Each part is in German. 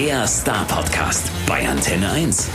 Der Star-Podcast bei Antenne 1.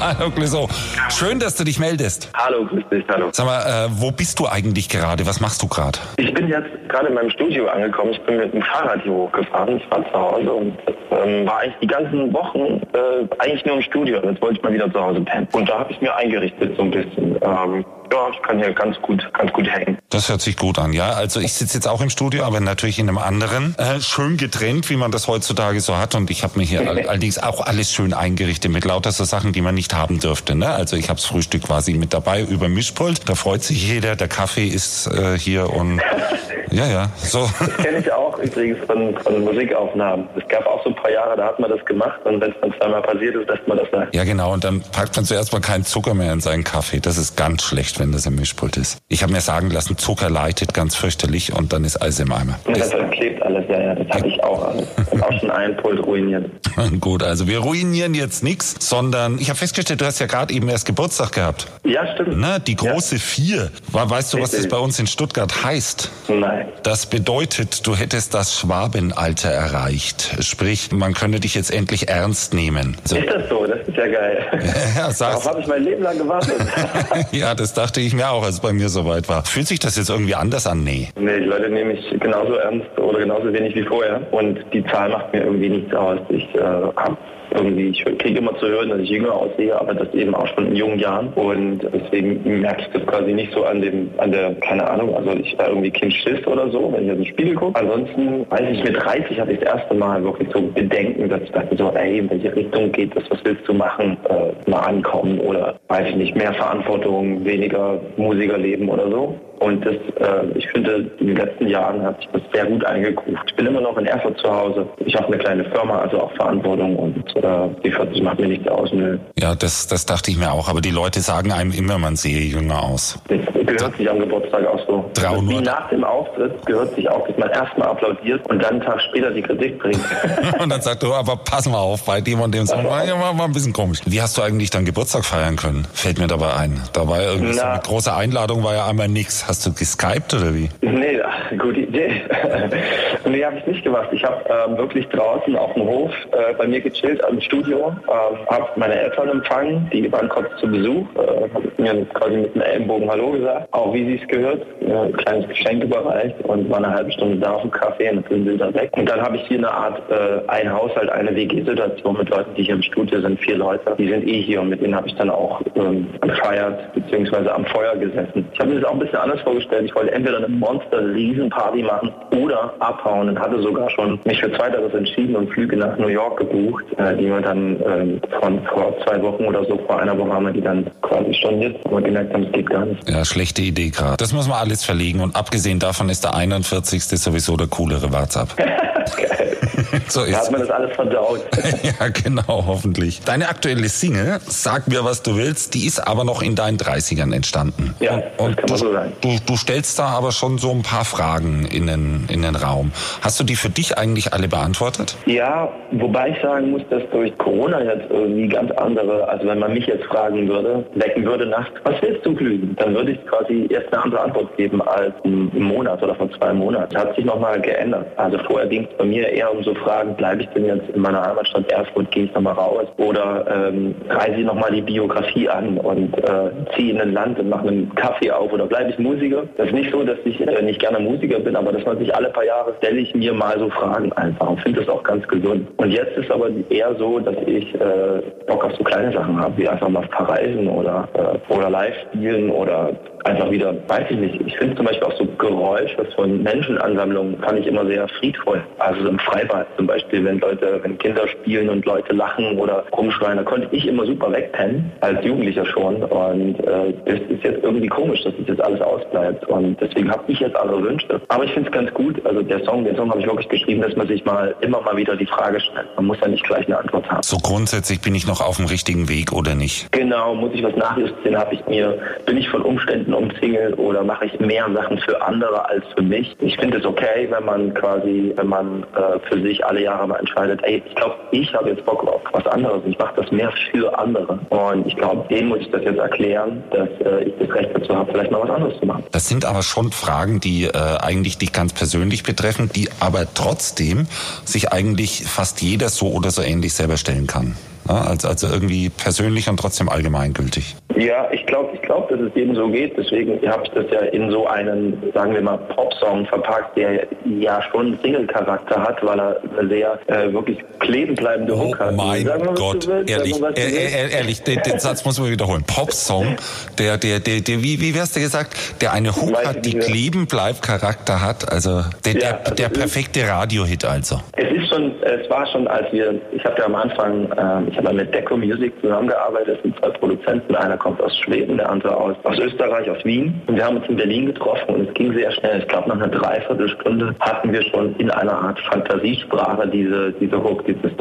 Hallo Clouseau. Schön, dass du dich meldest. Hallo, grüß dich, hallo. Sag mal, äh, wo bist du eigentlich gerade? Was machst du gerade? Ich bin jetzt gerade in meinem Studio angekommen. Ich bin mit dem Fahrrad hier hochgefahren. Ich war zu Hause und ähm, war eigentlich die ganzen Wochen äh, eigentlich nur im Studio. Jetzt wollte ich mal wieder zu Hause pennen. Und da habe ich mir eingerichtet so ein bisschen. Ähm, ja, ich kann hier ganz gut, ganz gut hängen. Das hört sich gut an, ja. Also ich sitze jetzt auch im Studio, aber natürlich in einem anderen. Äh, schön getrennt, wie man das heutzutage so hat. Und ich habe mir hier all, allerdings auch alles schön eingerichtet mit lauter so Sachen, die man nicht haben dürfte. Ne? Also ich habe das Frühstück quasi mit dabei über Mischpult. Da freut sich jeder. Der Kaffee ist äh, hier und ja, ja, so. Das kenne ich auch übrigens von, von Musikaufnahmen. Es gab auch so ein paar Jahre, da hat man das gemacht und wenn es dann zweimal passiert ist, lässt man das sein. Ja, genau. Und dann packt man zuerst mal keinen Zucker mehr in seinen Kaffee. Das ist ganz schlecht, wenn das im Mischpult ist. Ich habe mir sagen lassen, Zucker leitet ganz fürchterlich und dann ist alles im Eimer. Und das klebt alles, ja, ja, das hatte ich auch alles. Hat auch schon einen Pult ruiniert. Gut, also wir ruinieren jetzt nichts, sondern ich habe festgestellt, du hast ja gerade eben erst Geburtstag gehabt. Ja, stimmt. Ne, die große Vier. Weißt du, was das bei uns in Stuttgart heißt? Nein. Das bedeutet, du hättest das Schwabenalter erreicht. Sprich, man könne dich jetzt endlich ernst nehmen. So. Ist das so? Das ist ja geil. Ja, Darauf habe ich mein Leben lang gewartet. ja, das dachte ich mir auch, als es bei mir soweit war. Fühlt sich das jetzt irgendwie anders an? Nee. Nee, die Leute nehmen mich genauso ernst oder genauso wenig wie vorher. Und die Zahl macht mir irgendwie nichts aus. Ich äh, hab irgendwie, ich kriege immer zu hören, dass ich jünger aussehe, aber das eben auch schon in jungen Jahren. Und deswegen merke ich das quasi nicht so an dem, an der, keine Ahnung, also ich da irgendwie Kind Schiss oder so, wenn ich in den Spiegel gucke. Ansonsten, weiß ich, mit 30 hatte ich das erste Mal wirklich so Bedenken, dass ich dachte so, ey, in welche Richtung geht das, was willst du machen, äh, mal ankommen oder, weiß ich nicht, mehr Verantwortung, weniger Musikerleben oder so. Und das, äh, ich finde, in den letzten Jahren hat sich das sehr gut eingekruft. Ich bin immer noch in Erfurt zu Hause. Ich habe eine kleine Firma, also auch Verantwortung und äh, die 40 macht mir nichts aus. Nö. Ja, das, das dachte ich mir auch. Aber die Leute sagen einem immer, man sehe jünger aus. Das gehört sich am Geburtstag auch so. Wie nach dem Auftritt gehört sich auch, dass man erstmal applaudiert und dann einen Tag später die Kritik bringt. Und dann sagt du, aber pass mal auf, bei dem und dem Song war, ja, war, war ein bisschen komisch. Wie hast du eigentlich deinen Geburtstag feiern können? Fällt mir dabei ein. Da war ja irgendwie so eine große Einladung, war ja einmal nix. Hast du geskypt oder wie? Nee, gute Idee. nee, habe ich nicht gemacht. Ich habe ähm, wirklich draußen auf dem Hof äh, bei mir gechillt am Studio, ähm, habe meine Eltern empfangen, die waren kurz zu Besuch, äh, mir quasi mit einem Ellenbogen Hallo gesagt, auch wie sie es gehört, äh, ein kleines Geschenk überreicht und war eine halbe Stunde da auf dem Kaffee und dann sind sie weg. Und dann habe ich hier eine Art, äh, ein Haushalt, eine WG-Situation mit Leuten, die hier im Studio sind, vier Leute, die sind eh hier und mit denen habe ich dann auch ähm, gefeiert, beziehungsweise am Feuer gesessen. Ich habe mir das auch ein bisschen anders vorgestellt. Ich wollte entweder eine Monster-Riesenparty machen oder abhauen und hatte sogar schon mich für Zweiteres entschieden und Flüge nach New York gebucht, äh, die wir dann ähm, von vor zwei Wochen oder so, vor einer Woche haben wir die dann quasi storniert, aber gemerkt haben, es geht gar nicht. Ja, schlechte Idee gerade. Das muss man alles verlegen. Und abgesehen davon ist der 41. sowieso der coolere WhatsApp. so Da ist hat man das alles verdaut. Ja, genau, hoffentlich. Deine aktuelle Single, Sag mir, was du willst, die ist aber noch in deinen 30ern entstanden. Ja, und, das und kann du, man so sagen. Du, du stellst da aber schon so ein paar Fragen in den, in den Raum. Hast du die für dich eigentlich alle beantwortet? Ja, wobei ich sagen muss, dass durch Corona jetzt irgendwie ganz andere, also wenn man mich jetzt fragen würde, wecken würde nachts, was willst du glühen? Dann würde ich quasi jetzt eine andere Antwort geben als im Monat oder vor zwei Monaten. Hat sich nochmal geändert. Also vorher ging es bei mir eher um so Fragen, bleibe ich denn jetzt in meiner Heimatstadt Erfurt, gehe ich nochmal raus oder ähm, reise ich nochmal die Biografie an und äh, ziehe in ein Land und mache einen Kaffee auf oder bleibe ich Musiker? Das ist nicht so, dass ich äh, nicht gerne Musiker bin, aber dass man sich alle paar Jahre stelle ich mir mal so Fragen einfach und finde das auch ganz gesund. Und jetzt ist aber eher so, dass ich äh, Bock auf so kleine Sachen habe, wie einfach mal verreisen oder, äh, oder live spielen oder einfach wieder, weiß ich nicht. Ich finde zum Beispiel auch so Geräusche von Menschenansammlungen fand ich immer sehr friedvoll. Also so im Freibad zum Beispiel, wenn Leute, wenn Kinder spielen und Leute lachen oder rumschreien, da konnte ich immer super wegpennen, als Jugendlicher schon. Und äh, das ist jetzt irgendwie komisch, dass das jetzt alles ausbleibt. Und deswegen habe ich jetzt andere Wünsche. Aber ich finde es ganz gut. Also der Song, den Song habe ich wirklich geschrieben, dass man sich mal immer mal wieder die Frage stellt. Man muss ja nicht gleich eine Antwort haben. So grundsätzlich bin ich noch auf dem richtigen Weg oder nicht? Genau, muss ich was nachjustieren? Habe ich mir, bin ich von Umständen umzingelt oder mache ich mehr Sachen für andere als für mich? Ich finde es okay, wenn man quasi, wenn man äh, für sich alle Jahre mal entscheidet, ey, ich glaube, ich habe jetzt Bock auf was anderes. Ich mache das mehr für andere. Und ich glaube, denen muss ich das jetzt erklären, dass äh, ich das Recht dazu habe, vielleicht mal was anderes zu machen. Das sind aber schon Fragen, die äh, eigentlich dich ganz persönlich betreffen, die aber trotzdem sich eigentlich fast jeder so oder so ähnlich selber stellen kann. Also, also irgendwie persönlich und trotzdem allgemeingültig. Ja, ich glaube, ich glaube, dass es jedem so geht. Deswegen habe ich das ja in so einen, sagen wir mal, Popsong verpackt, der ja schon Single-Charakter hat, weil er eine sehr äh, wirklich klebenbleibende Hook oh hat. Mein mal, Gott, willst, ehrlich, mal, äh, äh, ehrlich, den, den Satz muss man wiederholen. Popsong, der, der, der, der, wie, wie wär's dir gesagt, der eine Hook Weiß hat, die. Klebenbleib-Charakter hat, also der, Ja, der, also der perfekte Radiohit also. Es ist schon, es war schon, als wir, ich habe ja am Anfang, ähm, ich habe mit Deco Music zusammengearbeitet, sind zwei Produzenten, einer kommt aus Schweden, der andere aus, aus Österreich, aus Wien. Und wir haben uns in Berlin getroffen und es ging sehr schnell. Ich glaube, nach einer Dreiviertelstunde hatten wir schon in einer Art Fantasiesprache diese, diese Hook, dieses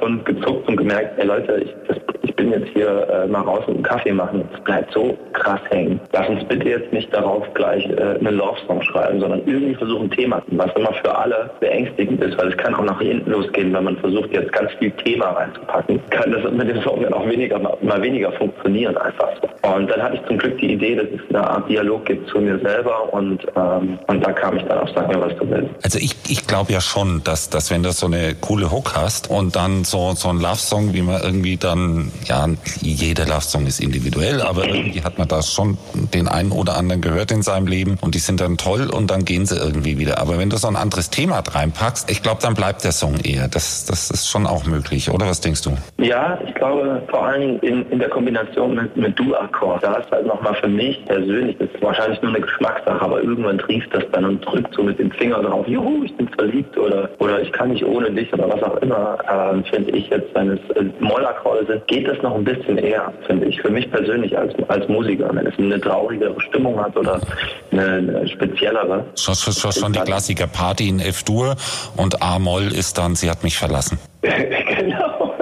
und gezuckt und gemerkt, ey Leute, ich, das, ich bin jetzt hier äh, mal raus und einen Kaffee machen. Es bleibt so krass hängen. Lass uns bitte jetzt nicht darauf gleich äh, einen Love-Song schreiben, sondern irgendwie versuchen, ein Thema, was immer für alle beängstigend ist, weil es kann auch nach hinten losgehen, wenn man versucht, jetzt ganz viel Thema reinzupacken, kann das mit dem Song dann auch weniger, mal weniger funktionieren einfach. Und dann hatte ich zum Glück die Idee, dass es eine Art Dialog gibt zu mir selber und, ähm, und da kam ich dann auf, sag mir, was du willst. Also ich, ich glaube ja schon, dass, dass wenn du so eine coole Hook hast und dann so, so ein Love-Song, wie man irgendwie dann, ja, jeder Love-Song ist individuell, aber irgendwie hat man da schon den einen oder anderen gehört in seinem Leben und die sind dann toll und dann gehen sie irgendwie wieder. Aber wenn du so ein anderes Thema reinpackst, ich glaube, dann bleibt der Song eher. Das, das ist schon auch möglich, oder was denkst du? Ja, ich glaube vor allen Dingen in, in der Kombination mit, mit Du-Akkord. Da ist halt nochmal für mich persönlich, das ist wahrscheinlich nur eine Geschmackssache, aber irgendwann trieft das dann und drückt so mit dem Finger drauf, juhu, ich bin verliebt oder, oder ich kann nicht ohne dich oder was auch immer, ähm, finde ich jetzt, wenn es äh, Mollakkorde sind, geht das noch ein bisschen eher, finde ich, für mich persönlich als, als Musiker. Wenn es eine traurigere Stimmung hat oder eine, eine speziellere. Schon, schon, schon die Klassiker Party in F-Dur und A-Moll ist dann, sie hat mich verlassen. genau.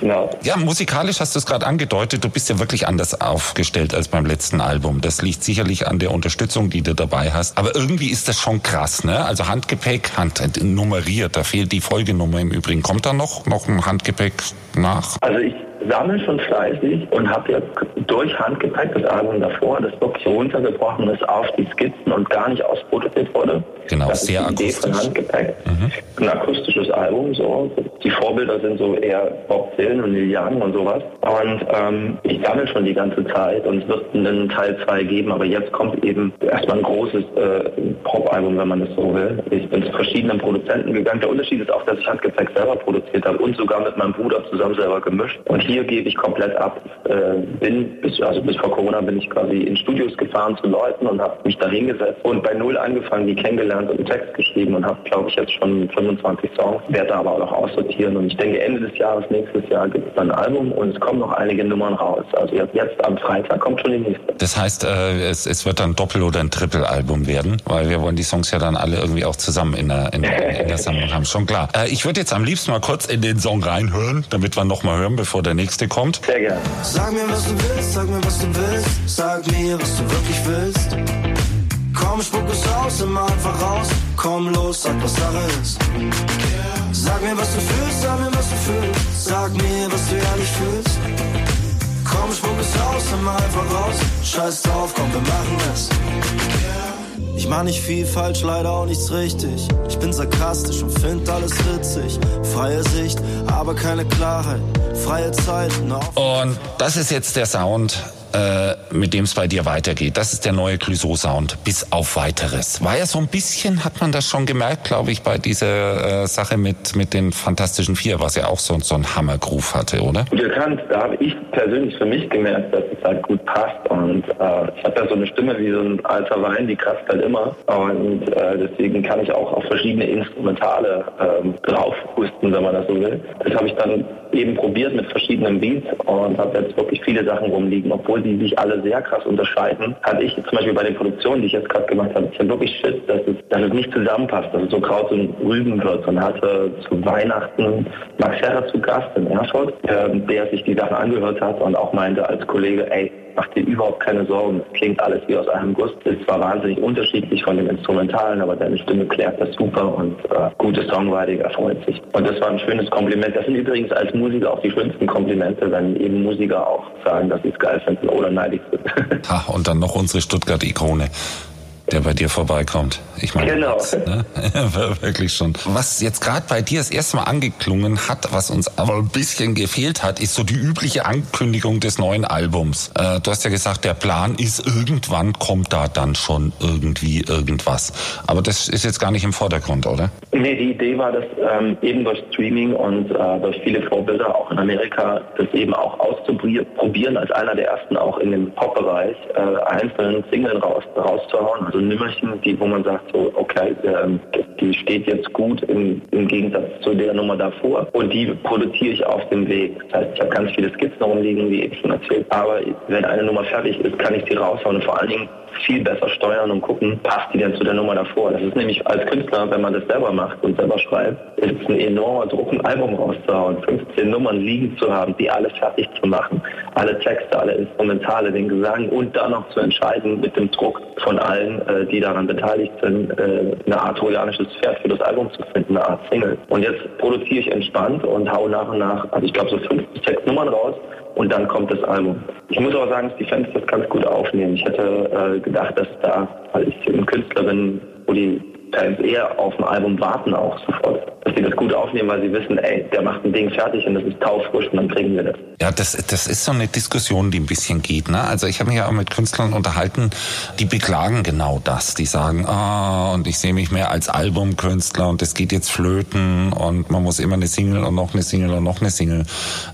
genau. Ja, musikalisch hast du es gerade angedeutet, du bist ja wirklich anders aufgestellt als beim letzten Album. Das liegt sicherlich an der Unterstützung, die du dabei hast. Aber irgendwie ist das schon krass, ne? Also Handgepäck, Hand nummeriert, da fehlt die Folgenummer im Übrigen. Kommt da noch, noch ein Handgepäck nach? Also ich sammle schon fleißig und habe jetzt durch Handgepäck das Album davor, das wirklich runtergebrochen ist auf die Skizzen und gar nicht ausproduziert wurde. Genau, das sehr ist die Idee von akustisch. Handgepäck. Ein akustisches Album, so. Die Vorbilder sind so eher Bob Dylan und Neil Young und sowas. Und ähm, ich sammle schon die ganze Zeit und es wird einen Teil 2 geben, aber jetzt kommt eben erstmal ein großes äh, Pop-Album, wenn man das so will. Ich bin zu verschiedenen Produzenten gegangen. Der Unterschied ist auch, dass ich Handgepäck selber produziert habe und sogar mit meinem Bruder zusammen selber gemischt. Und hier gebe ich komplett ab. Äh, bin bis, also bis vor Corona bin ich quasi in Studios gefahren zu Leuten und habe mich da hingesetzt und bei Null angefangen, die kennengelernt und einen Text geschrieben und habe, glaube ich, jetzt schon 25 Songs, werde aber auch noch aussortieren. Und ich denke, Ende des Jahres, nächstes Jahr gibt es dann ein Album und es kommen noch einige Nummern raus. Also jetzt, am Freitag kommt schon die nächste. Das heißt, äh, es, es wird dann Doppel- oder ein Triple-Album werden, weil wir wollen die Songs ja dann alle irgendwie auch zusammen in der, in in der Sammlung haben. Schon klar. Äh, ich würde jetzt am liebsten mal kurz in den Song reinhören, damit wir noch mal hören, bevor der nächste kommt. Sehr gerne. Sag mir, was du willst, sag mir, was du willst. Sag mir, was du wirklich willst. Komm, spuck es aus, immer einfach raus. Komm los, sag, was Sache ist. Sag mir, was du fühlst, sag mir, was du fühlst. Sag mir, was du ehrlich fühlst. Komm, spuck es aus, immer einfach raus. Scheiß drauf, komm, wir machen es. Ich mach nicht viel falsch, leider auch nichts richtig. Ich bin sarkastisch und find alles witzig. Freie Sicht, aber keine Klarheit. Freie Zeit, no. Und das ist jetzt der Sound, äh, mit dem es bei dir weitergeht. Das ist der neue Clouseau-Sound, bis auf weiteres. War ja so ein bisschen, hat man das schon gemerkt, glaube ich, bei dieser äh, Sache mit, mit den Fantastischen Vier, was ja auch so, so einen Hammergroove hatte, oder? Bekannt, da habe ich persönlich für mich gemerkt, dass es halt gut passt und äh, ich habe ja so eine Stimme wie so ein alter Wein, die kratzt halt immer und äh, deswegen kann ich auch auf verschiedene Instrumentale ähm, draufhusten, wenn man das so will. Das habe ich dann eben probiert mit verschiedenen Beats und habe jetzt wirklich viele Sachen rumliegen, obwohl die sich alle sehr krass unterscheiden. Hatte ich zum Beispiel bei den Produktionen, die ich jetzt gerade gemacht habe, ich hatte wirklich Shit, dass es, dass es nicht zusammenpasst, dass es so Kraut und Rüben wird und hatte zu Weihnachten Max Herrer zu Gast in Erfurt, ähm, der sich die Sachen angehört hat und auch meinte als Kollege, ey, mach dir überhaupt keine Sorgen. Es klingt alles wie aus einem Guss. Ist zwar wahnsinnig unterschiedlich von dem Instrumentalen, aber deine Stimme klärt das super und äh, gutes Songwriting erfreut sich. Und das war ein schönes Kompliment. Das sind übrigens als Musiker auch die schönsten Komplimente, wenn eben Musiker auch sagen, dass sie es geil finden oder neidig sind. Ha, und dann noch unsere Stuttgart-Ikone der bei dir vorbeikommt. Ich meine, Genau. das, ne? wirklich schon. Was jetzt gerade bei dir das erste Mal angeklungen hat, was uns aber ein bisschen gefehlt hat, ist so die übliche Ankündigung des neuen Albums. Äh, du hast ja gesagt, der Plan ist, irgendwann kommt da dann schon irgendwie irgendwas. Aber das ist jetzt gar nicht im Vordergrund, oder? Nee, die Idee war, dass ähm, eben durch Streaming und äh, durch viele Vorbilder auch in Amerika das eben auch auszuprobieren, als einer der ersten auch in dem Pop-Bereich äh, einzelnen Singles raus, rauszuhauen. Also Nimmerchen, die, wo man sagt, so, okay, ähm, die steht jetzt gut im, im Gegensatz zu der Nummer davor. Und die produziere ich auf dem Weg. Das heißt, ich habe ganz viele Skizzen rumliegen, wie eben schon erzählt. Aber wenn eine Nummer fertig ist, kann ich sie raushauen und vor allen Dingen viel besser steuern und gucken, passt die denn zu der Nummer davor. Das ist nämlich als Künstler, wenn man das selber macht und selber schreibt, ist es ein enormer Druck, ein Album rauszuhauen, 15 Nummern liegen zu haben, die alle fertig zu machen, alle Texte, alle Instrumentale, den Gesang und dann noch zu entscheiden mit dem Druck von allen, äh, die daran beteiligt sind, äh, eine Art trojanisches Pferd für das Album zu finden, eine Art Single. Und jetzt produziere ich entspannt und hau nach und nach, also ich glaube so fünf sechs Nummern raus und dann kommt das Album. Ich muss aber sagen, dass die Fans das ganz gut aufnehmen. Ich hätte äh, gedacht, dass da, weil ich ein Künstler bin, wo die Fans eher auf ein Album warten auch sofort, dass die das gut aufnehmen, weil sie wissen, ey, der macht ein Ding fertig und das ist taufrisch und dann kriegen wir das. Ja, das, das ist so eine Diskussion, die ein bisschen geht. Ne? Also ich habe mich ja auch mit Künstlern unterhalten, die beklagen genau das. Die sagen, ah, und ich sehe mich mehr als Albumkünstler und es geht jetzt flöten und man muss immer eine Single und noch eine Single und noch eine Single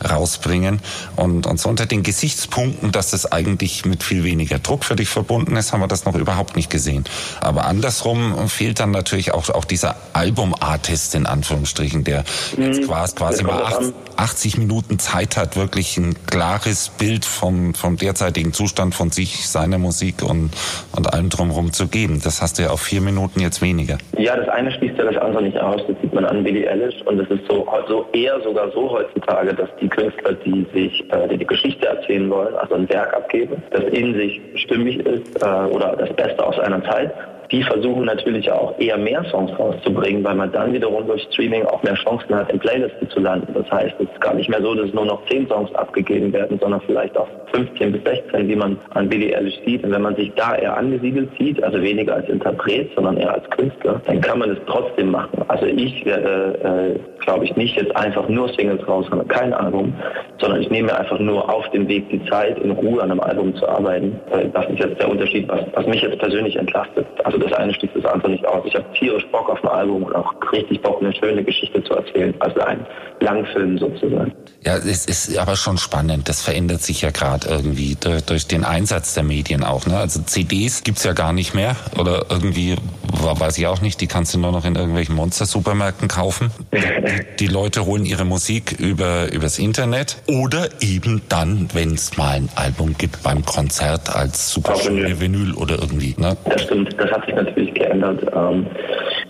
rausbringen. Und, und so unter den Gesichtspunkten, dass es eigentlich mit viel weniger Druck für dich verbunden ist, haben wir das noch überhaupt nicht gesehen. Aber andersrum fehlt dann natürlich auch, auch dieser Albumartist in Anführungsstrichen, der jetzt quasi, quasi mal kommt acht, an. 80 Minuten Zeit hat, wirklich ein klares Bild vom, vom derzeitigen Zustand von sich, seiner Musik und, und allem drumherum zu geben. Das hast du ja auf vier Minuten jetzt weniger. Ja, das eine schließt ja das andere nicht aus. Das sieht man an Billie Eilish und es ist so, so eher sogar so heutzutage, dass die Künstler, die sich äh, die, die Geschichte erzählen wollen, also ein Werk abgeben, das in sich stimmig ist äh, oder das Beste aus einer Zeit, die versuchen natürlich auch eher mehr Songs rauszubringen, weil man dann wiederum durch Streaming auch mehr Chancen hat, in Playlisten zu landen. Das heißt, es ist gar nicht mehr so, dass nur noch 10 Songs abgegeben werden, sondern vielleicht auch 15 bis 16, wie man an Billie Eilish sieht. Und wenn man sich da eher angesiedelt sieht, also weniger als Interpret, sondern eher als Künstler, dann kann man es trotzdem machen. Also ich werde, äh, glaube ich, nicht jetzt einfach nur Singles raushauen, kein Album, sondern ich nehme einfach nur auf dem Weg die Zeit, in Ruhe an einem Album zu arbeiten. Äh, Das ist jetzt der Unterschied, was, was mich jetzt persönlich entlastet. Also das eine schließt das andere nicht aus. Ich habe tierisch Bock auf ein Album und auch richtig Bock, eine schöne Geschichte zu erzählen. Also ein Langfilm sozusagen. Ja, es ist aber schon spannend. Das verändert sich ja gerade irgendwie durch, durch den Einsatz der Medien auch. Ne? Also CDs gibt's ja gar nicht mehr oder irgendwie, weiß ich auch nicht, die kannst du nur noch in irgendwelchen Monster-Supermärkten kaufen. Die Leute holen ihre Musik über übers Internet oder eben dann, wenn es mal ein Album gibt beim Konzert als super schöne Vinyl oder irgendwie. Ne? Das stimmt, das hat sich natürlich geändert. Ähm,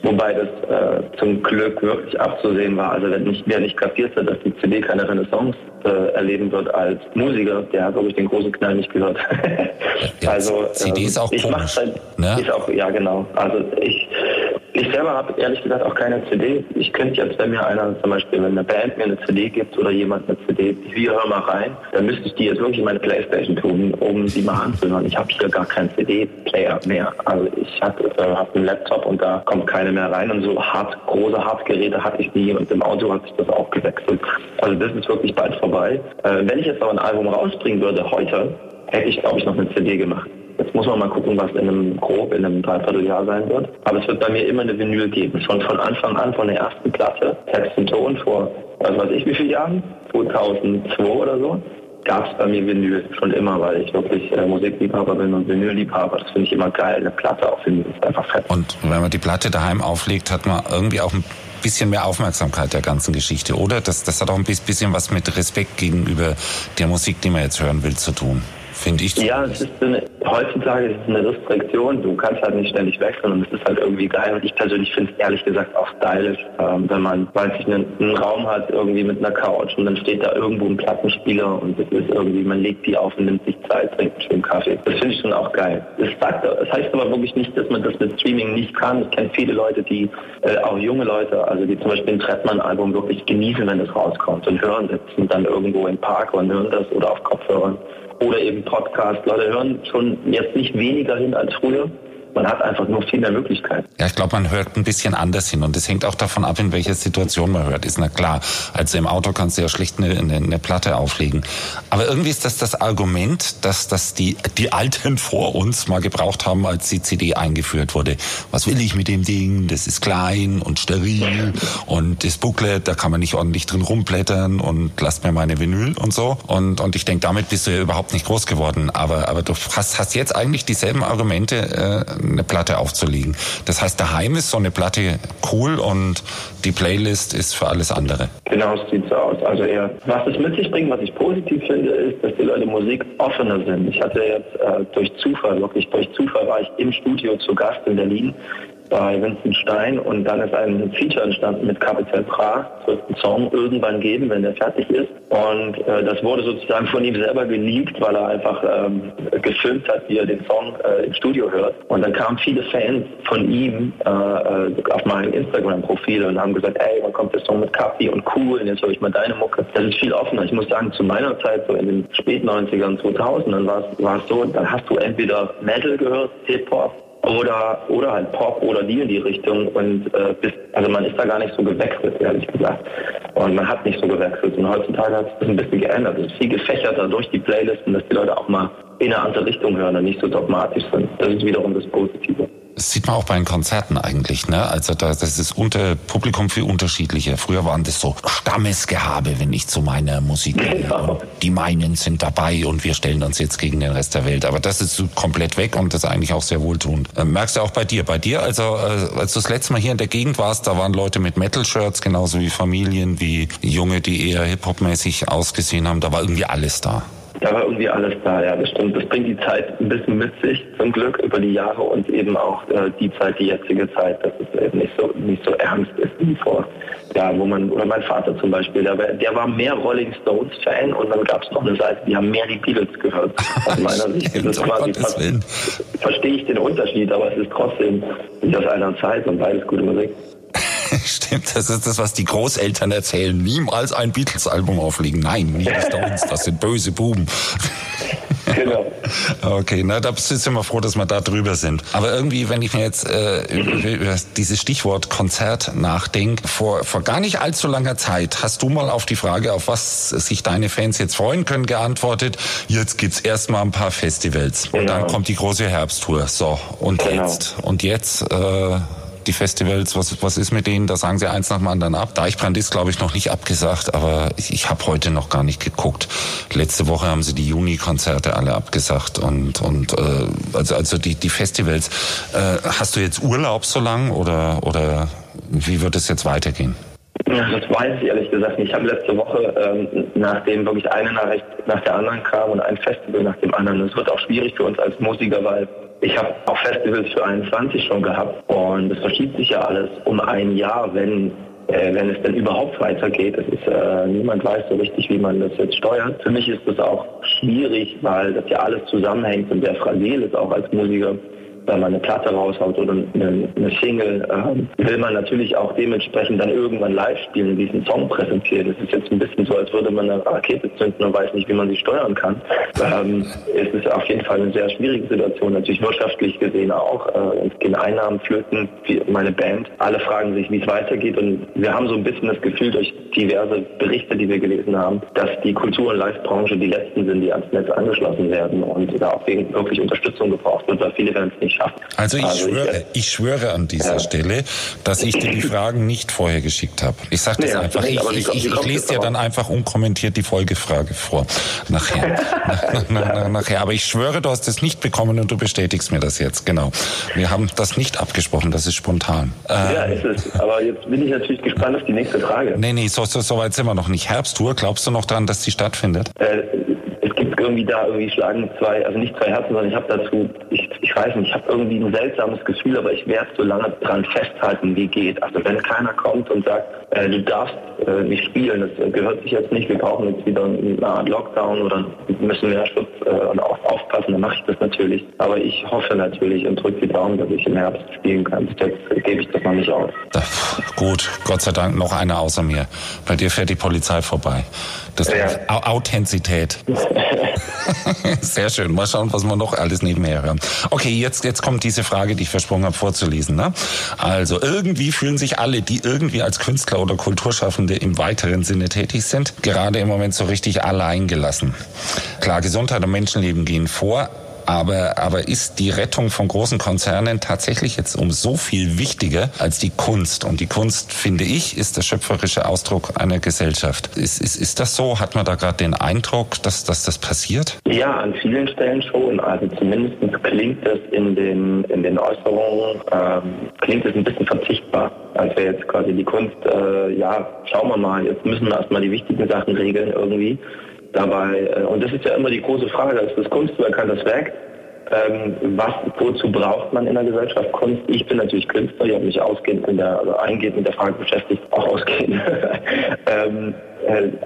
wobei das äh, zum Glück wirklich abzusehen war. Also wenn nicht, wer nicht kapiert hat, dass die CD keine Renaissance äh, erleben wird als Musiker, der hat, glaube ich, den großen Knall nicht gehört. Ja, also CD ähm, ist auch ich komisch, halt, ne? ist auch, ja genau. Also ich ich selber habe ehrlich gesagt auch keine CD. Ich könnte jetzt, wenn mir einer zum Beispiel, wenn eine Band mir eine CD gibt oder jemand eine CD, wir hör mal rein, dann müsste ich die jetzt wirklich in meine Playstation tun, um die mal anzuhören. Ich habe hier gar keinen CD-Player mehr. Also ich habe äh, hab einen Laptop und da kommt keine mehr rein. Und so hart, große Hardgeräte hatte ich nie und im Auto hat sich das auch gewechselt. Also das ist wirklich bald vorbei. Äh, wenn ich jetzt aber ein Album rausbringen würde heute, hätte ich glaube ich noch eine CD gemacht. Jetzt muss man mal gucken, was in einem grob in einem Dreivierteljahr sein wird. Aber es wird bei mir immer eine Vinyl geben. Schon von Anfang an, von der ersten Platte, Text und Ton vor, was weiß ich wie viele Jahren, 2002 oder so, gab es bei mir Vinyl schon immer, weil ich wirklich äh, Musikliebhaber bin und Vinylliebhaber. Das finde ich immer geil. Eine Platte auf Vinyl ist einfach fett. Und wenn man die Platte daheim auflegt, hat man irgendwie auch ein bisschen mehr Aufmerksamkeit der ganzen Geschichte, oder? Das, das hat auch ein bisschen was mit Respekt gegenüber der Musik, die man jetzt hören will, zu tun. Finde ich. Ja, es ist eine, heutzutage ist es eine Restriktion. Du kannst halt nicht ständig wechseln und es ist halt irgendwie geil. Und ich persönlich finde es ehrlich gesagt auch stylisch, ähm, wenn man, weiß ich, einen, einen, Raum hat irgendwie mit einer Couch und dann steht da irgendwo ein Plattenspieler und es ist irgendwie, man legt die auf und nimmt sich Zeit, trinkt einen schönen Kaffee. Das finde ich schon auch geil. Das, das heißt aber wirklich nicht, dass man das mit Streaming nicht kann. Ich kenne viele Leute, die, äh, auch junge Leute, also die zum Beispiel ein Trettmann-Album wirklich genießen, wenn das rauskommt und hören, sitzen dann irgendwo im Park und hören das oder auf Kopfhörern oder eben Podcast. Leute hören schon jetzt nicht weniger hin als früher man hat einfach nur viel mehr Möglichkeiten. Ja, ich glaube, man hört ein bisschen anders hin und es hängt auch davon ab, in welcher Situation man hört. Ist na klar. Also im Auto kannst du ja schlicht eine, eine, eine Platte auflegen. Aber irgendwie ist das das Argument, dass das die, die Alten vor uns mal gebraucht haben, als die CD eingeführt wurde. Was will ich mit dem Ding? Das ist klein und steril und das Booklet, da kann man nicht ordentlich drin rumblättern und lasst mir meine Vinyl und so. Und, und ich denke, damit bist du ja überhaupt nicht groß geworden. Aber, aber du hast, hast jetzt eigentlich dieselben Argumente, äh, eine Platte aufzulegen. Das heißt, daheim ist so eine Platte cool und die Playlist ist für alles andere. Genau, es sieht so aus. Also eher, was es mit sich bringt, was ich positiv finde, ist, dass die Leute Musik offener sind. Ich hatte jetzt äh, durch Zufall, wirklich durch Zufall war ich im Studio zu Gast in Berlin bei Vincent Stein und dann ist ein Feature entstanden mit Capital Bra. Wird einen Song irgendwann geben, wenn der fertig ist. Und äh, das wurde sozusagen von ihm selber geleakt, weil er einfach ähm, gefilmt hat, wie er den Song äh, im Studio hört. Und dann kamen viele Fans von ihm äh, äh auf mein Instagram-Profil und haben gesagt, ey, wann kommt der Song mit Capi und cool, und jetzt höre ich mal deine Mucke. Das ist viel offener. Ich muss sagen, zu meiner Zeit, so in den spät 90ern, 2000ern, war es so, dann hast du entweder Metal gehört, Hip-Hop, oder, oder halt Pop oder die in die Richtung und äh, bis, also man ist da gar nicht so gewechselt, ehrlich gesagt. Und man hat nicht so gewechselt. Und heutzutage hat das ein bisschen geändert. Es ist viel gefächerter durch die Playlisten, dass die Leute auch mal in eine andere Richtung hören und nicht so dogmatisch sind. Das ist wiederum das Positive. Das sieht man auch bei den Konzerten eigentlich, ne? Also da, das ist unter Publikum viel unterschiedlicher. Früher waren das so Stammesgehabe, wenn ich zu meiner Musik genau. Die meinen sind dabei und wir stellen uns jetzt gegen den Rest der Welt. Aber das ist komplett weg und das ist eigentlich auch sehr wohltuend. Ähm, merkst du auch bei dir? Bei dir, also äh, als du das letzte Mal hier in der Gegend warst, da waren Leute mit Metal-Shirts, genauso wie Familien, wie Junge, die eher Hip-Hop-mäßig ausgesehen haben. Da war irgendwie alles da. Da war irgendwie alles da, ja, das stimmt. Das bringt die Zeit ein bisschen mit sich, zum Glück, über die Jahre und eben auch äh, die Zeit, die jetzige Zeit, dass es eben nicht so, nicht so ernst ist wie vor. Ja, wo man, oder mein Vater zum Beispiel, der, der war mehr Rolling Stones Fan und dann gab es noch eine Seite, die haben mehr die Beatles gehört. Aus meiner Sicht. Das quasi verstehe ich den Unterschied, aber es ist trotzdem nicht aus einer Zeit und beides gute Musik. Stimmt, das ist das, was die Großeltern erzählen. Niemals ein Beatles-Album auflegen. Nein, nicht die Stones, das sind böse Buben. Genau. Okay, na, da sind wir froh, dass wir da drüber sind. Aber irgendwie, wenn ich mir jetzt äh, über dieses Stichwort Konzert nachdenke, vor, vor gar nicht allzu langer Zeit hast du mal auf die Frage, auf was sich deine Fans jetzt freuen können, geantwortet, jetzt gibt's erstmal ein paar Festivals. Und dann genau. kommt die große Herbsttour. So, und genau. jetzt? Und jetzt äh, die Festivals, was, was ist mit denen? Da sagen sie eins nach dem anderen ab. Deichbrand ist, glaube ich, noch nicht abgesagt, aber ich, ich habe heute noch gar nicht geguckt. Letzte Woche haben sie die Juni-Konzerte alle abgesagt und, und äh, also, also die, die Festivals. Äh, hast du jetzt Urlaub so lang oder, oder wie wird es jetzt weitergehen? Ja, das weiß ich ehrlich gesagt nicht. Ich habe letzte Woche, ähm, nachdem wirklich eine Nachricht nach der anderen kam und ein Festival nach dem anderen, es wird auch schwierig für uns als Musiker, weil ich habe auch Festivals für 21 schon gehabt und es verschiebt sich ja alles um ein Jahr, wenn äh, wenn es denn überhaupt weitergeht. Es ist, äh, niemand weiß so richtig, wie man das jetzt steuert. Für mich ist das auch schwierig, weil das ja alles zusammenhängt und sehr fragil ist auch als Musiker wenn man eine Platte raushaut oder eine, Single, äh, will man natürlich auch dementsprechend dann irgendwann live spielen, diesen Song präsentieren. Es ist jetzt ein bisschen so, als würde man eine Rakete zünden und weiß nicht, wie man sie steuern kann. Ähm, es ist auf jeden Fall eine sehr schwierige Situation, natürlich wirtschaftlich gesehen auch. Äh, es gehen Einnahmen flöten, wie meine Band. Alle fragen sich, wie es weitergeht und wir haben so ein bisschen das Gefühl durch diverse Berichte, die wir gelesen haben, dass die Kultur- und Live-Branche die letzten sind, die ans Netz angeschlossen werden und da auch wirklich Unterstützung gebraucht wird, weil viele werden es nicht schaffen. Also ich, also schwöre, ich, ich, schwöre an dieser ja. Stelle, dass ich dir die Fragen nicht vorher geschickt habe. Ich sage das nee, einfach. Ich, ich, ich, ich lese dir dann einfach unkommentiert die Folgefrage vor. Nachher. nach, nach, nachher. Aber ich schwöre, du hast es nicht bekommen und du bestätigst mir das jetzt. Genau. Wir haben das nicht abgesprochen, das ist spontan. Ja, ähm, ist es. Aber jetzt bin ich natürlich gespannt auf die nächste Frage. Nee, nee, so, so, so weit sind wir noch nicht. Herbsttour, glaubst du noch dran, dass die stattfindet? Äh, es gibt irgendwie da irgendwie schlagen zwei, also nicht zwei Herzen, sondern ich habe dazu, ich, ich ich habe irgendwie ein seltsames Gefühl, aber ich werde so lange dran festhalten, wie geht. Also wenn keiner kommt und sagt, äh, du darfst äh, nicht spielen, das gehört sich jetzt nicht, wir brauchen jetzt wieder eine Art Lockdown oder müssen mehr Schutz äh, auch aufpassen, dann mache ich das natürlich. Aber ich hoffe natürlich und drücke die Daumen, dass ich im Herbst spielen kann. Jetzt gebe ich das noch nicht auf. Gut, Gott sei Dank noch einer außer mir. Bei dir fährt die Polizei vorbei. Das ja. Authentizität. Sehr schön. Mal schauen, was wir noch alles nebenher hören. Okay, jetzt, jetzt kommt diese Frage, die ich versprochen habe vorzulesen. Ne? Also, irgendwie fühlen sich alle, die irgendwie als Künstler oder Kulturschaffende im weiteren Sinne tätig sind, gerade im Moment so richtig allein gelassen. Klar, Gesundheit und Menschenleben gehen vor, aber, aber ist die Rettung von großen Konzernen tatsächlich jetzt um so viel wichtiger als die Kunst? Und die Kunst, finde ich, ist der schöpferische Ausdruck einer Gesellschaft. Ist, ist, ist das so? Hat man da gerade den Eindruck, dass, dass das passiert? Ja, an vielen Stellen schon. Also zumindest klingt es in den, in den Äußerungen, ähm, klingt es ein bisschen verzichtbar. Als wäre jetzt quasi die Kunst, äh, ja, schauen wir mal, jetzt müssen wir erstmal die wichtigen Sachen regeln irgendwie dabei. Äh, und das ist ja immer die große Frage, ist das Kunstwerk, kann das Werk? Ähm, was, wozu braucht man in der Gesellschaft Kunst? Ich bin natürlich Künstler, ich habe mich ausgehend in der, also eingehend mit der Frage beschäftigt, auch ausgehend. ähm, äh,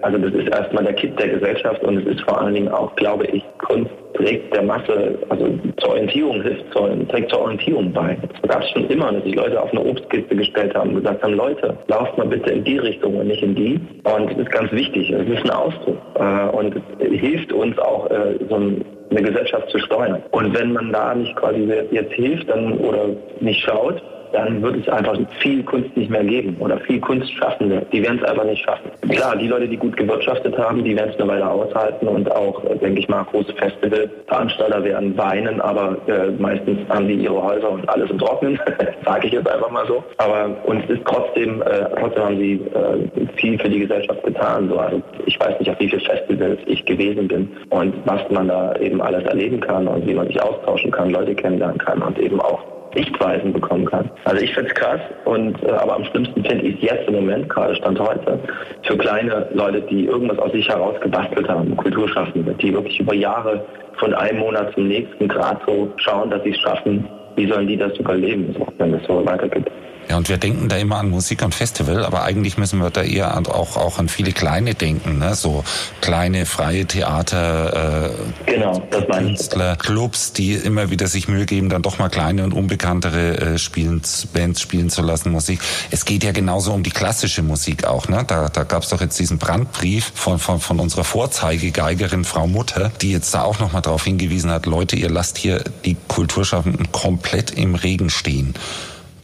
also das ist erstmal der Kit der Gesellschaft und es ist vor allen Dingen auch, glaube ich, Kunst trägt der Masse, also zur Orientierung hilft, zur, trägt zur Orientierung bei. Es gab es schon immer, dass sich Leute auf eine Obstkiste gestellt haben und gesagt haben, Leute, lauft mal bitte in die Richtung und nicht in die. Und das ist ganz wichtig, es ist ein Ausdruck. Äh, und es hilft uns auch, äh, so eine Gesellschaft zu steuern. Und wenn man da nicht quasi jetzt hilft dann, oder nicht schaut, dann wird es einfach viel Kunst nicht mehr geben oder viel Kunstschaffende. Die werden es einfach nicht schaffen. Klar, die Leute, die gut gewirtschaftet haben, die werden es eine Weile aushalten und auch, äh, denke ich mal, große Festivalveranstalter werden weinen, aber äh, meistens haben die ihre Häuser und alles im Trocknen, sage ich jetzt einfach mal so. Aber uns ist trotzdem, äh, trotzdem haben sie äh, viel für die Gesellschaft getan. So. Also ich weiß nicht, auf wie viele Festivals ich gewesen bin und was man da eben alles erleben kann und wie man sich austauschen kann, Leute kennenlernen kann und eben auch Sichtweisen bekommen kann. Also ich finde es krass und äh, aber am schlimmsten finde ich es jetzt im Moment, gerade Stand heute, für kleine Leute, die irgendwas aus sich heraus gebastelt haben, Kulturschaffende, die wirklich über Jahre von einem Monat zum nächsten Grad so schauen, dass sie es schaffen, wie sollen die das überleben, wenn es so weitergeht. Ja, und wir denken da immer an Musik und Festival, aber eigentlich müssen wir da eher an, auch, auch an viele kleine denken, ne? so kleine freie Theater, äh, genau, Künstler, Clubs, die immer wieder sich Mühe geben, dann doch mal kleine und unbekanntere äh, spielen, Bands spielen zu lassen, Musik. Es geht ja genauso um die klassische Musik auch. Ne? Da, da gab es doch jetzt diesen Brandbrief von, von, von unserer Vorzeigegeigerin Frau Mutter, die jetzt da auch nochmal darauf hingewiesen hat, Leute, ihr lasst hier die Kulturschaffenden komplett im Regen stehen.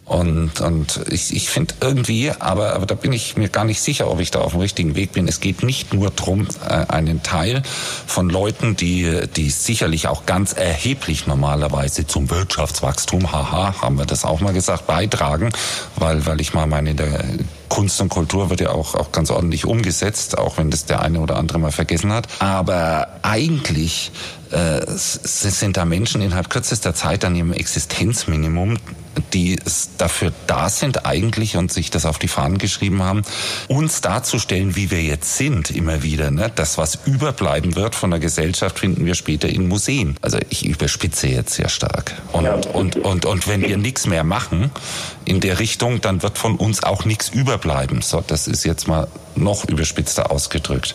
Und, und ich, ich finde irgendwie, aber, aber da bin ich mir gar nicht sicher, ob ich da auf dem richtigen Weg bin. Es geht nicht nur darum, äh, einen Teil von Leuten, die, die sicherlich auch ganz erheblich normalerweise zum Wirtschaftswachstum, haha, haben wir das auch mal gesagt, beitragen, weil, weil ich mal meine, der Kunst und Kultur wird ja auch, auch ganz ordentlich umgesetzt, auch wenn das der eine oder andere mal vergessen hat. Aber eigentlich äh, sind da Menschen innerhalb kürzester Zeit an ihrem Existenzminimum, die dafür da sind eigentlich und sich das auf die Fahnen geschrieben haben, uns darzustellen, wie wir jetzt sind, immer wieder. Ne? Das, was überbleiben wird von der Gesellschaft, finden wir später in Museen. Also ich überspitze jetzt sehr stark. Und, und, und, und wenn wir nichts mehr machen in der Richtung, dann wird von uns auch nichts überbleiben. So, das ist jetzt mal noch überspitzter ausgedrückt.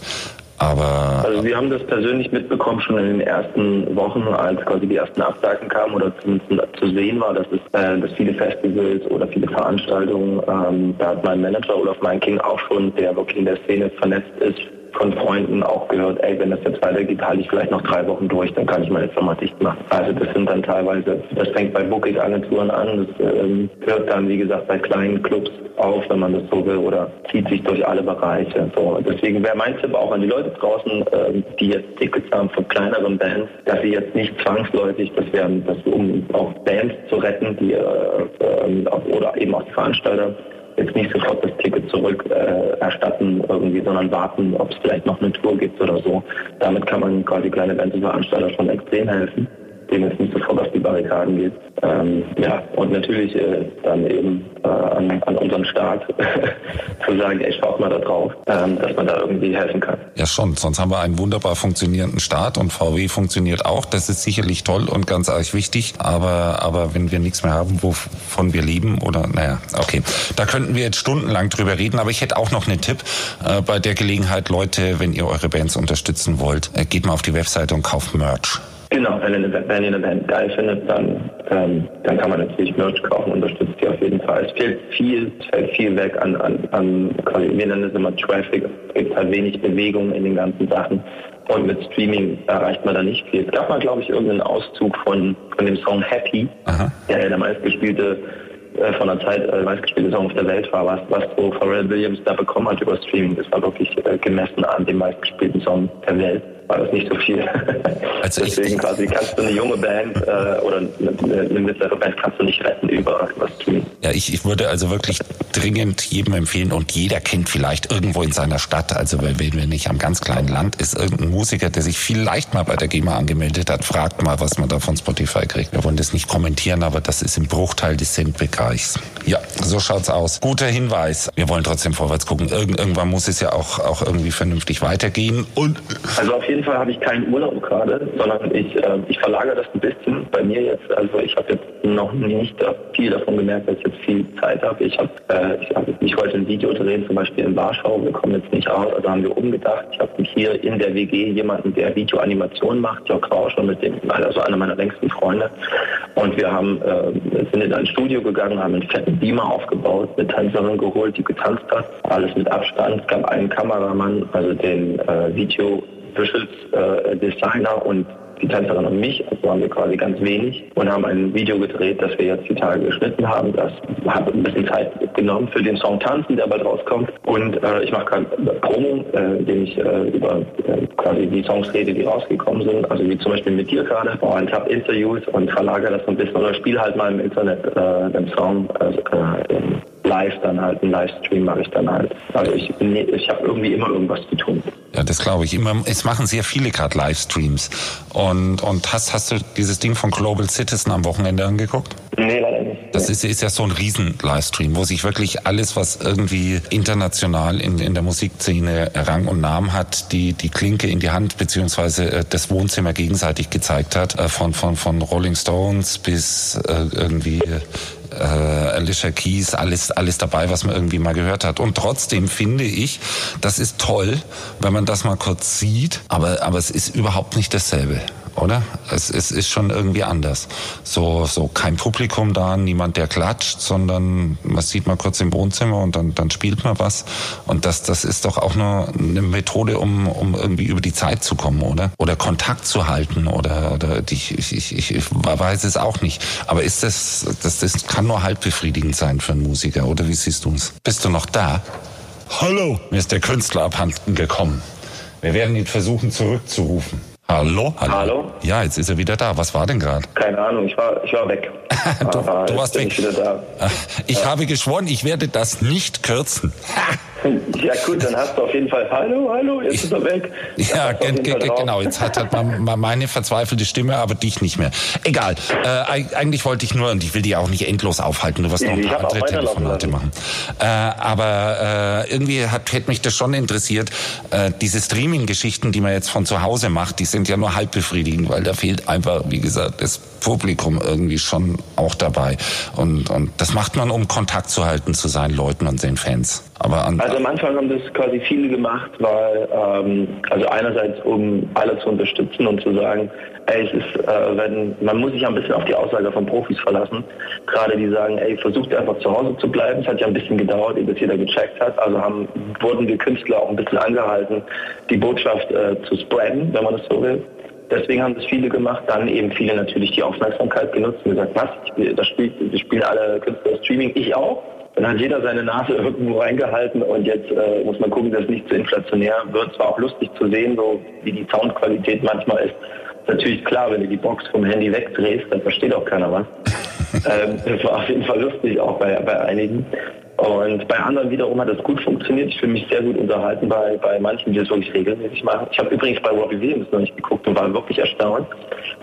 Aber also wir haben das persönlich mitbekommen schon in den ersten Wochen, als quasi die ersten Absagen kamen oder zumindest zu sehen war, dass es äh, dass viele Festivals oder viele Veranstaltungen, ähm, da hat mein Manager Olaf Meinking auch schon, der wirklich in der Szene vernetzt ist, von Freunden auch gehört, ey, wenn das jetzt weitergeht, halte ich vielleicht noch drei Wochen durch, dann kann ich meine Firma dicht machen. Also das sind dann teilweise, das fängt bei Booking-Agenturen an, das ähm, hört dann, wie gesagt, bei kleinen Clubs auf, wenn man das so will, oder zieht sich durch alle Bereiche. So, deswegen wäre mein Tipp auch an die Leute draußen, ähm, die jetzt Tickets haben von kleineren Bands, dass sie jetzt nicht zwangsläufig, das wären, das, um auch Bands zu retten, die äh, äh, oder eben auch die Veranstalter, jetzt nicht sofort das Ticket zurück äh, erstatten irgendwie, sondern warten, ob es vielleicht noch eine Tour gibt oder so. Damit kann man quasi kleine und Veranstalter schon extrem helfen. Dem jetzt nicht sofort auf die Barrikaden geht. Ähm, ja, und natürlich äh, dann eben äh, an, an unseren Staat zu sagen, ey, schaut mal da drauf, ähm, dass man da irgendwie helfen kann. Ja schon, sonst haben wir einen wunderbar funktionierenden Staat und VW funktioniert auch. Das ist sicherlich toll und ganz arg wichtig, aber, aber wenn wir nichts mehr haben, wovon wir leben oder, naja, okay. Da könnten wir jetzt stundenlang drüber reden, aber ich hätte auch noch einen Tipp äh, bei der Gelegenheit, Leute, wenn ihr eure Bands unterstützen wollt, äh, geht mal auf die Webseite und kauft Merch. Genau, wenn ihr, wenn ihr eine Band geil findet, dann, ähm, dann kann man natürlich Merch kaufen, unterstützt die auf jeden Fall. Es fehlt viel, es fällt viel weg an, an, an wir nennen es immer Traffic. Es gibt halt wenig Bewegung in den ganzen Sachen. Und mit Streaming erreicht man da nicht viel. Es gab mal, glaube ich, irgendeinen Auszug von, von dem Song Happy, Aha. der der meistgespielte äh, von der Zeit äh, meistgespielte Song auf der Welt war, was, was so Pharrell Williams da bekommen hat über Streaming. Das war wirklich äh, gemessen an dem meistgespielten Song der Welt war das nicht so viel. Also Deswegen quasi kannst du eine junge Band äh, oder eine, eine, mittlere Band kannst du nicht retten über, über Streaming. Ja, ich, ich würde also wirklich dringend jedem empfehlen und jeder kennt vielleicht irgendwo in seiner Stadt, also wenn wir nicht am ganz kleinen Land ist, irgendein Musiker, der sich vielleicht mal bei der GEMA angemeldet hat, fragt mal, was man da von Spotify kriegt. Wir wollen das nicht kommentieren, aber das ist im Bruchteil des Centbereichs. Ja, so schaut's aus. Guter Hinweis. Wir wollen trotzdem vorwärts gucken. Irgend, irgendwann muss es ja auch, auch irgendwie vernünftig weitergehen und also auf jeden jeden Fall habe ich keinen Urlaub gerade, sondern ich, äh, ich verlagere das ein bisschen bei mir jetzt. Also ich habe jetzt noch nicht viel davon gemerkt, dass ich jetzt viel Zeit habe. Ich habe äh, hab mich heute ein Video drehen, zum Beispiel in Warschau. Wir kommen jetzt nicht raus, also haben wir umgedacht. Ich habe hier in der WG jemanden, der Videoanimation macht, Jörg Rauscher, mit dem, also einer meiner längsten Freunde. Und wir haben, äh, sind in ein Studio gegangen, haben einen fetten Beamer aufgebaut, eine Tänzerin geholt, die getanzt hat. Alles mit Abstand. Es gab einen Kameramann, also den äh, Video Visuals äh, Designer und die Tänzerin und mich, also waren wir quasi ganz wenig und haben ein Video gedreht, das wir jetzt die Tage geschnitten haben. Das hat ein bisschen Zeit genommen für den Song Tanzen, der bald rauskommt. Und äh, ich mache gerade Promo, äh, indem ich äh, über äh, quasi die Songs rede, die rausgekommen sind. Also wie zum Beispiel mit dir gerade. Und habe Interviews und verlagere das so ein bisschen oder spiele halt mal im Internet äh, den Song. Also, äh, live dann halt, einen Livestream mache ich dann halt. Also ich, ich habe irgendwie immer irgendwas zu tun. Ja, das glaube ich. Immer, es machen sehr viele gerade Livestreams. Und, und hast, hast du dieses Ding von Global Citizen am Wochenende angeguckt? Nee, leider nicht. Das ist, ist ja so ein Riesen-Livestream, wo sich wirklich alles, was irgendwie international in, in der Musikszene Rang und Namen hat, die, die Klinke in die Hand beziehungsweise äh, das Wohnzimmer gegenseitig gezeigt hat. Äh, von, von, von Rolling Stones bis äh, irgendwie äh, Alicia Keys, alles, alles dabei, was man irgendwie mal gehört hat. Und trotzdem finde ich, das ist toll, wenn man das mal kurz sieht, aber, aber es ist überhaupt nicht dasselbe oder? Es, es ist schon irgendwie anders. So, so kein Publikum da, niemand, der klatscht, sondern man sieht mal kurz im Wohnzimmer und dann, dann spielt man was. Und das, das ist doch auch nur eine Methode, um, um irgendwie über die Zeit zu kommen, oder? Oder Kontakt zu halten oder, oder ich, ich, ich, ich weiß es auch nicht. Aber ist das, das, das kann nur halb befriedigend sein für einen Musiker, oder wie siehst du es? Bist du noch da? Hallo! Mir ist der Künstler abhanden gekommen. Wir werden ihn versuchen zurückzurufen. Hallo? Hallo? Hallo? Ja, jetzt ist er wieder da. Was war denn gerade? Keine Ahnung, ich war, ich war weg. du, du warst weg. Ich, ich ja. habe geschworen, ich werde das nicht kürzen. Ja gut, dann hast du auf jeden Fall Hallo, hallo, jetzt ist er weg. Ja, genau, jetzt hat, hat man meine verzweifelte Stimme, aber dich nicht mehr. Egal, äh, eigentlich wollte ich nur, und ich will die auch nicht endlos aufhalten, du wirst noch ein paar andere Telefonate machen. Äh, aber äh, irgendwie hat, hätte mich das schon interessiert, äh, diese Streaming-Geschichten, die man jetzt von zu Hause macht, die sind ja nur halb befriedigend, weil da fehlt einfach, wie gesagt, das Publikum irgendwie schon auch dabei. Und, und das macht man, um Kontakt zu halten zu seinen Leuten und den Fans. Aber also am Anfang haben das quasi viele gemacht, weil ähm, also einerseits um alle zu unterstützen und zu sagen, ey, es ist, äh, wenn man muss sich ein bisschen auf die Aussage von Profis verlassen. Gerade die sagen, ey, versucht einfach zu Hause zu bleiben. Es hat ja ein bisschen gedauert, das jeder gecheckt hat. Also haben wurden wir Künstler auch ein bisschen angehalten, die Botschaft äh, zu spreaden, wenn man das so will. Deswegen haben das viele gemacht. Dann eben viele natürlich die Aufmerksamkeit genutzt und gesagt, was, das spielt, das spielen alle Künstler Streaming, ich auch. Dann hat jeder seine Nase irgendwo reingehalten und jetzt äh, muss man gucken, dass es nicht zu inflationär wird. Es war auch lustig zu sehen, so wie die Soundqualität manchmal ist. ist natürlich klar, wenn du die Box vom Handy wegdrehst, dann versteht auch keiner was. ähm, das war auf jeden Fall lustig, auch bei, bei einigen. Und bei anderen wiederum hat das gut funktioniert. Ich fühle mich sehr gut unterhalten bei, bei manchen, die das wirklich regelmäßig machen. Ich habe übrigens bei Robbie Williams noch nicht geguckt und war wirklich erstaunt.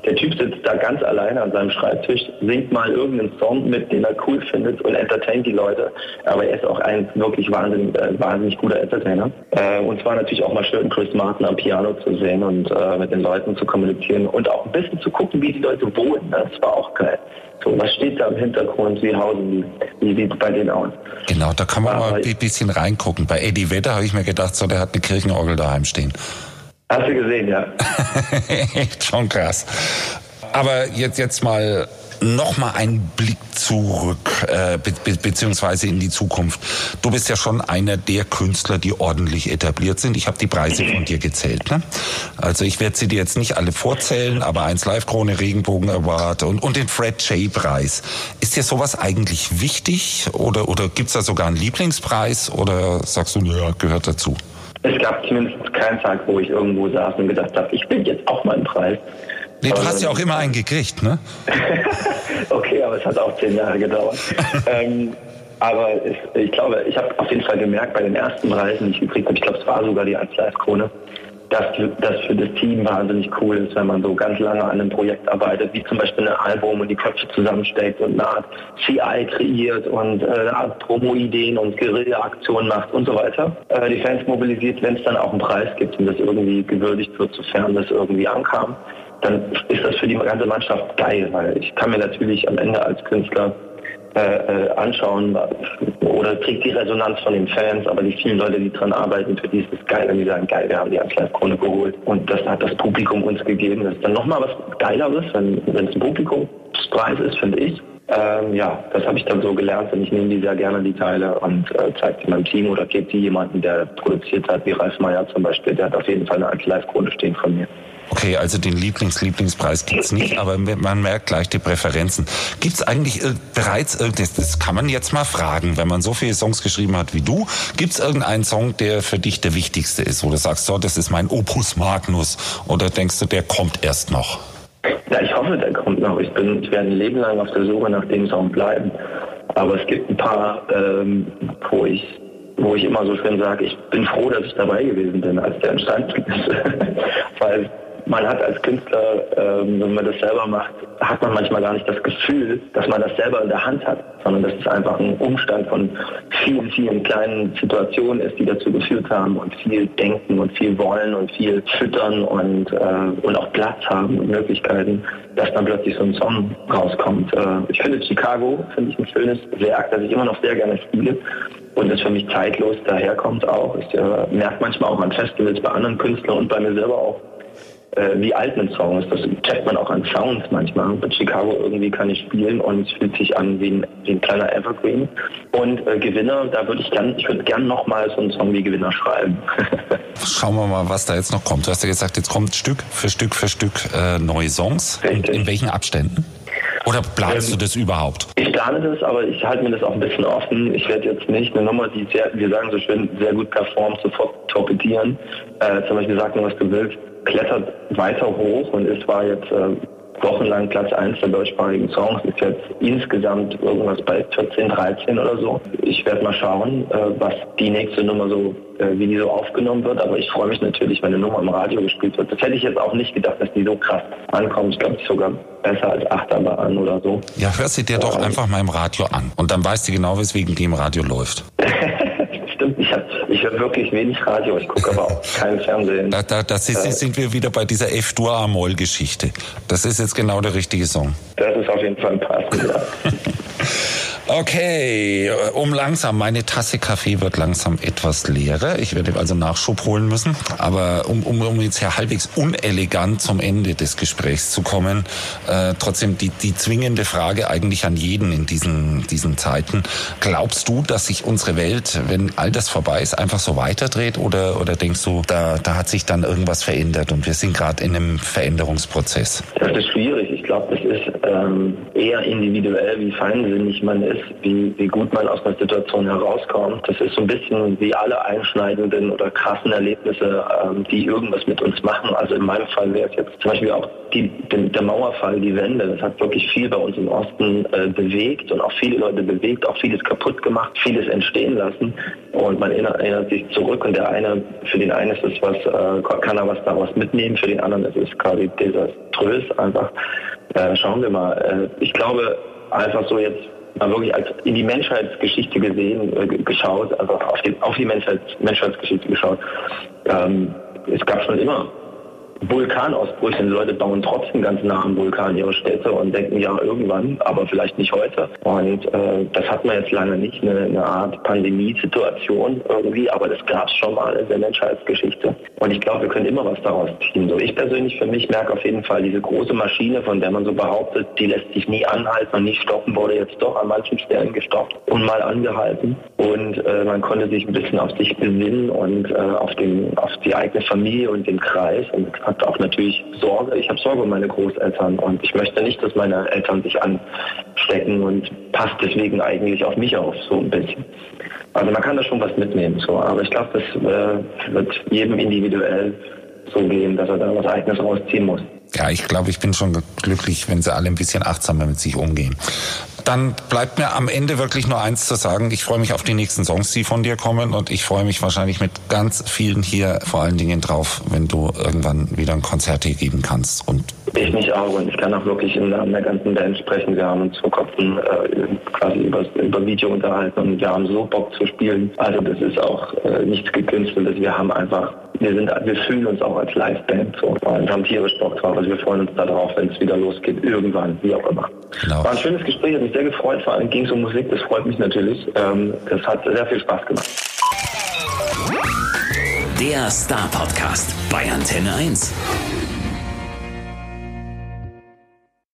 Der Typ sitzt da ganz alleine an seinem Schreibtisch, singt mal irgendeinen Song mit, den er cool findet und entertaint die Leute. Aber er ist auch ein wirklich wahnsinnig, äh, wahnsinnig guter Entertainer. Äh, und zwar natürlich auch mal schön Chris Martin am Piano zu sehen und äh, mit den Leuten zu kommunizieren und auch ein bisschen zu gucken, wie die Leute wohnen. Das war auch geil. So, was steht da im Hintergrund? Wie hausen die? Wie sieht es bei denen aus? Genau, da kann man Aber mal ein bisschen reingucken. Bei Eddie Vedder habe ich mir gedacht, so, der hat eine Kirchenorgel daheim stehen. Hast du gesehen, ja. Echt schon krass. Aber jetzt, jetzt mal Nochmal ein Blick zurück, äh, be beziehungsweise in die Zukunft. Du bist ja schon einer der Künstler, die ordentlich etabliert sind. Ich habe die Preise von dir gezählt. Ne? Also ich werde sie dir jetzt nicht alle vorzählen, aber eins Live-Krone, Regenbogen Award und, und den Fred J. Preis. Ist dir sowas eigentlich wichtig oder, oder gibt's da sogar einen Lieblingspreis oder sagst du, ja, gehört dazu? Es gab zumindest keinen Tag, wo ich irgendwo saß und gedacht habe, ich bin jetzt auch mal einen Preis. Nee, du hast ja auch immer einen gekriegt, ne? okay, aber es hat auch zehn Jahre gedauert. ähm, aber ich, ich glaube, ich habe auf jeden Fall gemerkt, bei den ersten Reisen, die ich gekriegt habe, ich glaube, es war sogar die 1 Live Krone, dass das für das Team wahnsinnig cool ist, wenn man so ganz lange an einem Projekt arbeitet, wie zum Beispiel ein Album und die Köpfe zusammensteckt und eine Art CI kreiert und äh, eine Art Promo-Ideen und Guerilla-Aktionen macht und so weiter. Äh, die Fans mobilisiert, wenn es dann auch einen Preis gibt und das irgendwie gewürdigt wird, sofern das irgendwie ankam dann ist das für die ganze Mannschaft geil, weil ich kann mir natürlich am Ende als Künstler äh, äh, anschauen oder kriegt die Resonanz von den Fans, aber die vielen Leute, die dran arbeiten, für die ist es geil, wenn die sagen, geil, wir haben die Live-Krone geholt und das hat das Publikum uns gegeben. Das ist dann nochmal was Geileres, wenn, es ein Publikumspreis ist, finde ich. Ähm, ja, das habe ich dann so gelernt und ich nehme die sehr gerne, die Teile, und äh, zeige sie meinem Team oder gebe die jemanden, der produziert hat, wie Ralf Meyer zum Beispiel. Der hat auf jeden Fall eine Live-Krone stehen von mir. Okay, also den Lieblings-Lieblingspreis gibt's nicht, aber man merkt gleich die Präferenzen. Gibt's eigentlich bereits irgendetwas, das kann man jetzt mal fragen, wenn man so viele Songs geschrieben hat wie du, gibt's irgendeinen Song, der für dich der wichtigste ist, wo du sagst, so, das ist mein Opus Magnus, oder denkst du, der kommt erst noch? Ja, ich hoffe, der kommt noch. Ich, bin, ich werde ein Leben lang auf der Suche nach dem Song bleiben. Aber es gibt ein paar, ähm, wo ich wo ich immer so schön sage, ich bin froh, dass ich dabei gewesen bin, als der entstanden ist. Weil man hat als Künstler, ähm, wenn man das selber macht, hat man manchmal gar nicht das Gefühl, dass man das selber in der Hand hat, sondern dass es einfach ein Umstand von vielen, vielen kleinen Situationen ist, die dazu geführt haben und viel denken und viel wollen und viel füttern und, äh, und auch Platz haben und Möglichkeiten, dass dann plötzlich so ein Song rauskommt. Äh, ich finde Chicago, finde ich ein schönes Werk, das ich immer noch sehr gerne spiele und das für mich zeitlos daherkommt auch. Ich äh, merke manchmal auch an Festivals bei anderen Künstlern und bei mir selber auch, äh, wie alt ein Song ist. Das checkt man auch an Sounds manchmal. Mit Chicago irgendwie kann ich spielen und es fühlt sich an wie ein, wie ein kleiner Evergreen. Und äh, Gewinner, da würde ich gern, ich würde gern nochmal so einen Song wie Gewinner schreiben. Schauen wir mal, was da jetzt noch kommt. Du hast ja gesagt, jetzt kommt Stück für Stück für Stück äh, neue Songs. Und in welchen Abständen? Oder planst ähm, du das überhaupt? Ich plane das, aber ich halte mir das auch ein bisschen offen. Ich werde jetzt nicht eine Nummer, die sehr, wir sagen so schön, sehr gut performt, sofort torpedieren. Äh, zum Beispiel sag mir, was du willst klettert weiter hoch und ist war jetzt äh, wochenlang Platz 1 der deutschsprachigen Songs, ist jetzt insgesamt irgendwas bei 14, 13 oder so. Ich werde mal schauen, äh, was die nächste Nummer so, äh, wie die so aufgenommen wird, aber ich freue mich natürlich, wenn eine Nummer im Radio gespielt wird. Das hätte ich jetzt auch nicht gedacht, dass die so krass ankommt. Ich glaube, sogar besser als Achterbahn oder so. Ja, hör sie dir doch einfach mal im Radio an und dann weißt du genau, weswegen die im Radio läuft. Stimmt, ich, ich höre wirklich wenig Radio, ich gucke aber auch kein Fernsehen. Da, da, das ist, äh, sind wir wieder bei dieser F-Dur-Amol-Geschichte. Das ist jetzt genau der richtige Song. Das ist auf jeden Fall ein passend, ja. Okay, um langsam, meine Tasse Kaffee wird langsam etwas leerer. Ich werde also Nachschub holen müssen. Aber um, um, um jetzt hier halbwegs unelegant zum Ende des Gesprächs zu kommen, äh, trotzdem die, die zwingende Frage eigentlich an jeden in diesen, diesen Zeiten. Glaubst du, dass sich unsere Welt, wenn all das vorbei ist, einfach so weiterdreht? Oder, oder denkst du, da, da hat sich dann irgendwas verändert und wir sind gerade in einem Veränderungsprozess? Das ist schwierig. Ich glaube, das ist ähm, eher individuell, wie feinsinnig man ist, wie, wie gut man aus einer Situation herauskommt. Das ist so ein bisschen wie alle einschneidenden oder krassen Erlebnisse, ähm, die irgendwas mit uns machen. Also in meinem Fall wäre es jetzt zum Beispiel auch die, der Mauerfall, die Wende. Das hat wirklich viel bei uns im Osten äh, bewegt und auch viele Leute bewegt, auch vieles kaputt gemacht, vieles entstehen lassen. Und man erinnert, erinnert sich zurück und der eine, für den einen ist es was, äh, kann er was daraus mitnehmen, für den anderen ist es quasi desaströs einfach. Äh, schauen wir mal. Äh, ich glaube, einfach so jetzt mal wirklich als in die Menschheitsgeschichte gesehen, äh, geschaut, also auf die, auf die Menschheits, Menschheitsgeschichte geschaut. Ähm, es gab schon immer Vulkanausbrüche. Die Leute bauen trotzdem ganz nah am Vulkan ihre Städte und denken, ja, irgendwann, aber vielleicht nicht heute. Und äh, das hat man jetzt lange nicht, eine, eine Art Pandemiesituation irgendwie, aber das gab es schon mal in der Menschheitsgeschichte. Und ich glaube, wir können immer was daraus ziehen. So, ich persönlich für mich merke auf jeden Fall, diese große Maschine, von der man so behauptet, die lässt sich nie anhalten und nie stoppen, wurde jetzt doch an manchen Stellen gestoppt und mal angehalten. Und äh, man konnte sich ein bisschen auf sich besinnen und äh, auf, den, auf die eigene Familie und den Kreis. Und habe auch natürlich Sorge. Ich habe Sorge um meine Großeltern und ich möchte nicht, dass meine Eltern sich anstecken und passt deswegen eigentlich auf mich auf, so ein bisschen. Also man kann da schon was mitnehmen, so. Aber ich glaube, das äh, wird jedem individuell so gehen, dass er da was Eigenes rausziehen muss. Ja, ich glaube, ich bin schon glücklich, wenn sie alle ein bisschen achtsamer mit sich umgehen. Dann bleibt mir am Ende wirklich nur eins zu sagen. Ich freue mich auf die nächsten Songs, die von dir kommen und ich freue mich wahrscheinlich mit ganz vielen hier vor allen Dingen drauf, wenn du irgendwann wieder ein Konzert hier geben kannst. Und ich mich auch und ich kann auch wirklich Namen der ganzen Band sprechen. Wir haben uns vor Kopfen äh, quasi über, über Video unterhalten und wir haben so Bock zu spielen. Also das ist auch äh, nichts gekünsteltes. Wir haben einfach wir sind, wir fühlen uns auch als Liveband so und haben tierisch Bock drauf. Also wir freuen uns darauf, wenn es wieder losgeht, irgendwann, wie auch immer. Genau. War ein schönes Gespräch, hat mich sehr gefreut, vor allem ging es um Musik, das freut mich natürlich. Ähm, das hat sehr viel Spaß gemacht. Der Star Podcast bei Antenne 1.